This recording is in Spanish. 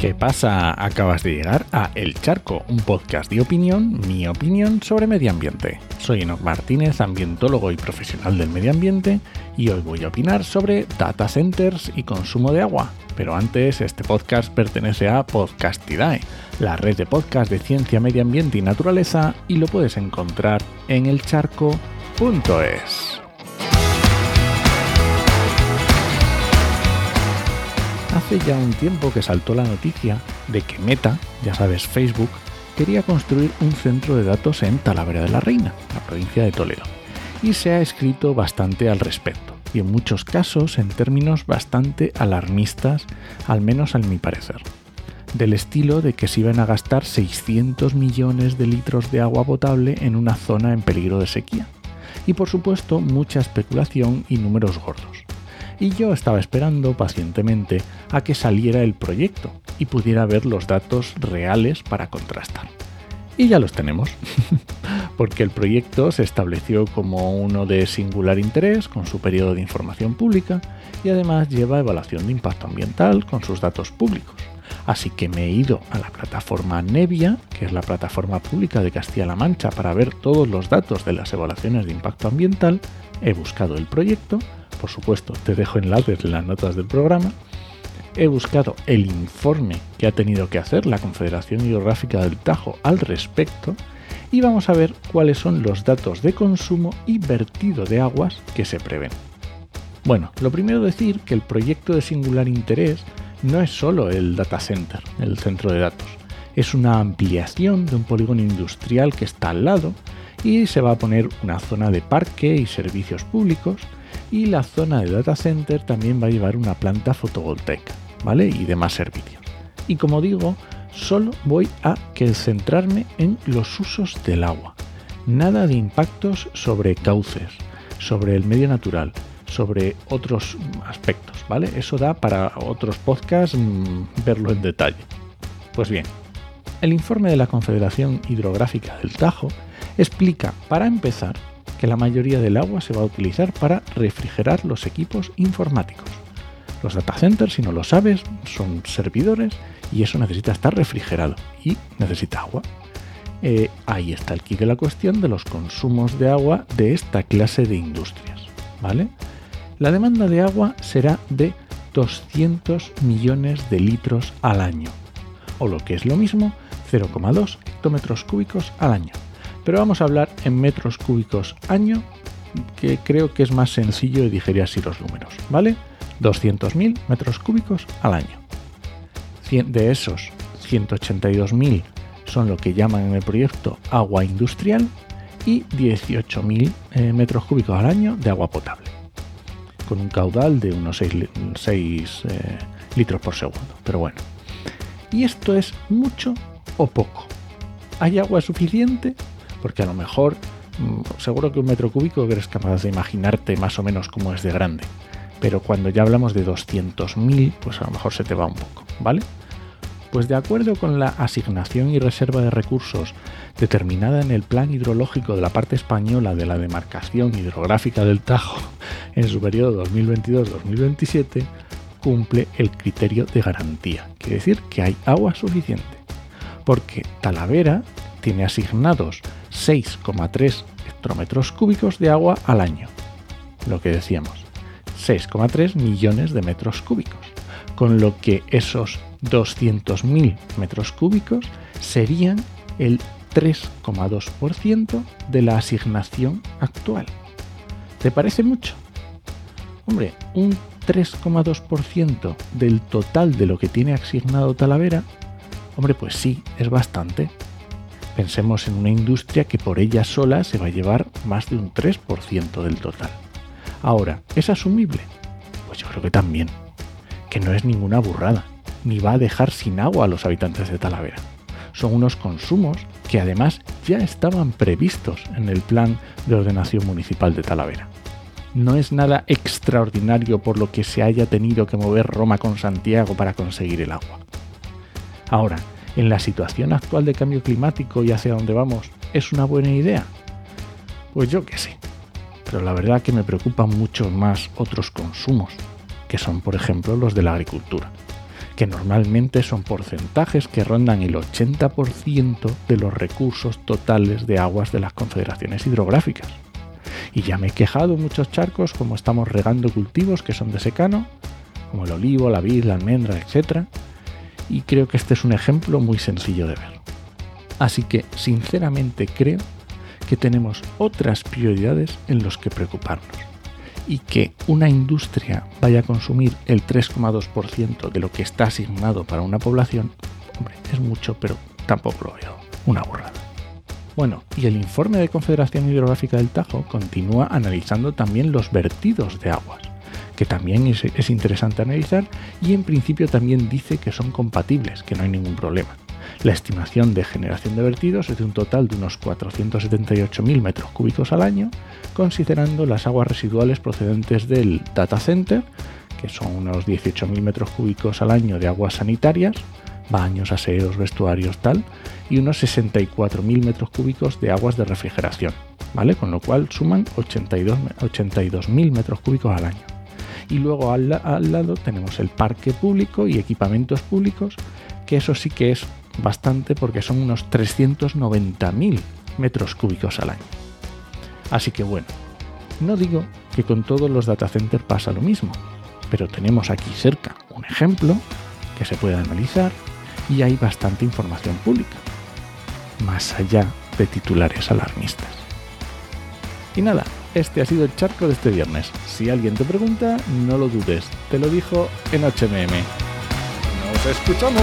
¿Qué pasa? Acabas de llegar a El Charco, un podcast de opinión, mi opinión sobre medio ambiente. Soy Enoch Martínez, ambientólogo y profesional del medio ambiente, y hoy voy a opinar sobre data centers y consumo de agua. Pero antes, este podcast pertenece a Podcastidae, la red de podcast de ciencia, medio ambiente y naturaleza, y lo puedes encontrar en elcharco.es. Hace ya un tiempo que saltó la noticia de que Meta, ya sabes Facebook, quería construir un centro de datos en Talavera de la Reina, la provincia de Toledo, y se ha escrito bastante al respecto, y en muchos casos en términos bastante alarmistas, al menos a mi parecer. Del estilo de que se iban a gastar 600 millones de litros de agua potable en una zona en peligro de sequía. Y por supuesto mucha especulación y números gordos y yo estaba esperando pacientemente a que saliera el proyecto y pudiera ver los datos reales para contrastar. Y ya los tenemos, porque el proyecto se estableció como uno de singular interés con su periodo de información pública y además lleva evaluación de impacto ambiental con sus datos públicos. Así que me he ido a la plataforma Nevia, que es la plataforma pública de Castilla-La Mancha, para ver todos los datos de las evaluaciones de impacto ambiental, he buscado el proyecto por supuesto, te dejo enlaces en las notas del programa. He buscado el informe que ha tenido que hacer la Confederación Hidrográfica del Tajo al respecto y vamos a ver cuáles son los datos de consumo y vertido de aguas que se prevén. Bueno, lo primero decir que el proyecto de singular interés no es solo el data center, el centro de datos, es una ampliación de un polígono industrial que está al lado y se va a poner una zona de parque y servicios públicos y la zona de data center también va a llevar una planta fotovoltaica, ¿vale? Y demás servicios. Y como digo, solo voy a centrarme en los usos del agua. Nada de impactos sobre cauces, sobre el medio natural, sobre otros aspectos, ¿vale? Eso da para otros podcasts mm, verlo en detalle. Pues bien, el informe de la Confederación Hidrográfica del Tajo explica, para empezar, que la mayoría del agua se va a utilizar para refrigerar los equipos informáticos. Los data centers, si no lo sabes, son servidores y eso necesita estar refrigerado y necesita agua. Eh, ahí está el de la cuestión de los consumos de agua de esta clase de industrias. ¿vale? La demanda de agua será de 200 millones de litros al año, o lo que es lo mismo, 0,2 hectómetros cúbicos al año pero vamos a hablar en metros cúbicos año, que creo que es más sencillo de digerir así los números, ¿vale? 200.000 metros cúbicos al año. De esos, 182.000 son lo que llaman en el proyecto agua industrial y 18.000 eh, metros cúbicos al año de agua potable, con un caudal de unos 6, eh, litros por segundo. Pero bueno, ¿y esto es mucho o poco? ¿Hay agua suficiente? Porque a lo mejor mm, seguro que un metro cúbico eres capaz de imaginarte más o menos cómo es de grande, pero cuando ya hablamos de 200.000, pues a lo mejor se te va un poco, ¿vale? Pues de acuerdo con la asignación y reserva de recursos determinada en el plan hidrológico de la parte española de la demarcación hidrográfica del Tajo en su periodo 2022-2027, cumple el criterio de garantía, quiere decir que hay agua suficiente, porque Talavera tiene asignados 6,3 hectómetros cúbicos de agua al año. Lo que decíamos, 6,3 millones de metros cúbicos, con lo que esos 200.000 metros cúbicos serían el 3,2% de la asignación actual. ¿Te parece mucho? Hombre, un 3,2% del total de lo que tiene asignado Talavera, hombre, pues sí, es bastante. Pensemos en una industria que por ella sola se va a llevar más de un 3% del total. Ahora, ¿es asumible? Pues yo creo que también. Que no es ninguna burrada, ni va a dejar sin agua a los habitantes de Talavera. Son unos consumos que además ya estaban previstos en el plan de ordenación municipal de Talavera. No es nada extraordinario por lo que se haya tenido que mover Roma con Santiago para conseguir el agua. Ahora, en la situación actual de cambio climático y hacia dónde vamos, ¿es una buena idea? Pues yo que sé. Pero la verdad que me preocupan mucho más otros consumos, que son por ejemplo los de la agricultura, que normalmente son porcentajes que rondan el 80% de los recursos totales de aguas de las confederaciones hidrográficas. Y ya me he quejado muchos charcos como estamos regando cultivos que son de secano, como el olivo, la vid, la almendra, etc. Y creo que este es un ejemplo muy sencillo de ver. Así que, sinceramente, creo que tenemos otras prioridades en los que preocuparnos y que una industria vaya a consumir el 3,2% de lo que está asignado para una población, hombre, es mucho, pero tampoco lo veo una burrada. Bueno, y el informe de Confederación Hidrográfica del Tajo continúa analizando también los vertidos de aguas, que también es, es interesante analizar y en principio también dice que son compatibles, que no hay ningún problema. La estimación de generación de vertidos es de un total de unos 478.000 metros cúbicos al año, considerando las aguas residuales procedentes del data center, que son unos 18.000 metros cúbicos al año de aguas sanitarias, baños, aseos, vestuarios, tal, y unos 64.000 metros cúbicos de aguas de refrigeración, ¿vale? Con lo cual suman 82.000 metros cúbicos al año. Y luego al, al lado tenemos el parque público y equipamientos públicos, que eso sí que es bastante porque son unos 390.000 metros cúbicos al año. Así que bueno, no digo que con todos los data centers pasa lo mismo, pero tenemos aquí cerca un ejemplo que se puede analizar y hay bastante información pública, más allá de titulares alarmistas. Y nada, este ha sido el charco de este viernes. Si alguien te pregunta, no lo dudes, te lo dijo en HMM. ¡Nos escuchamos!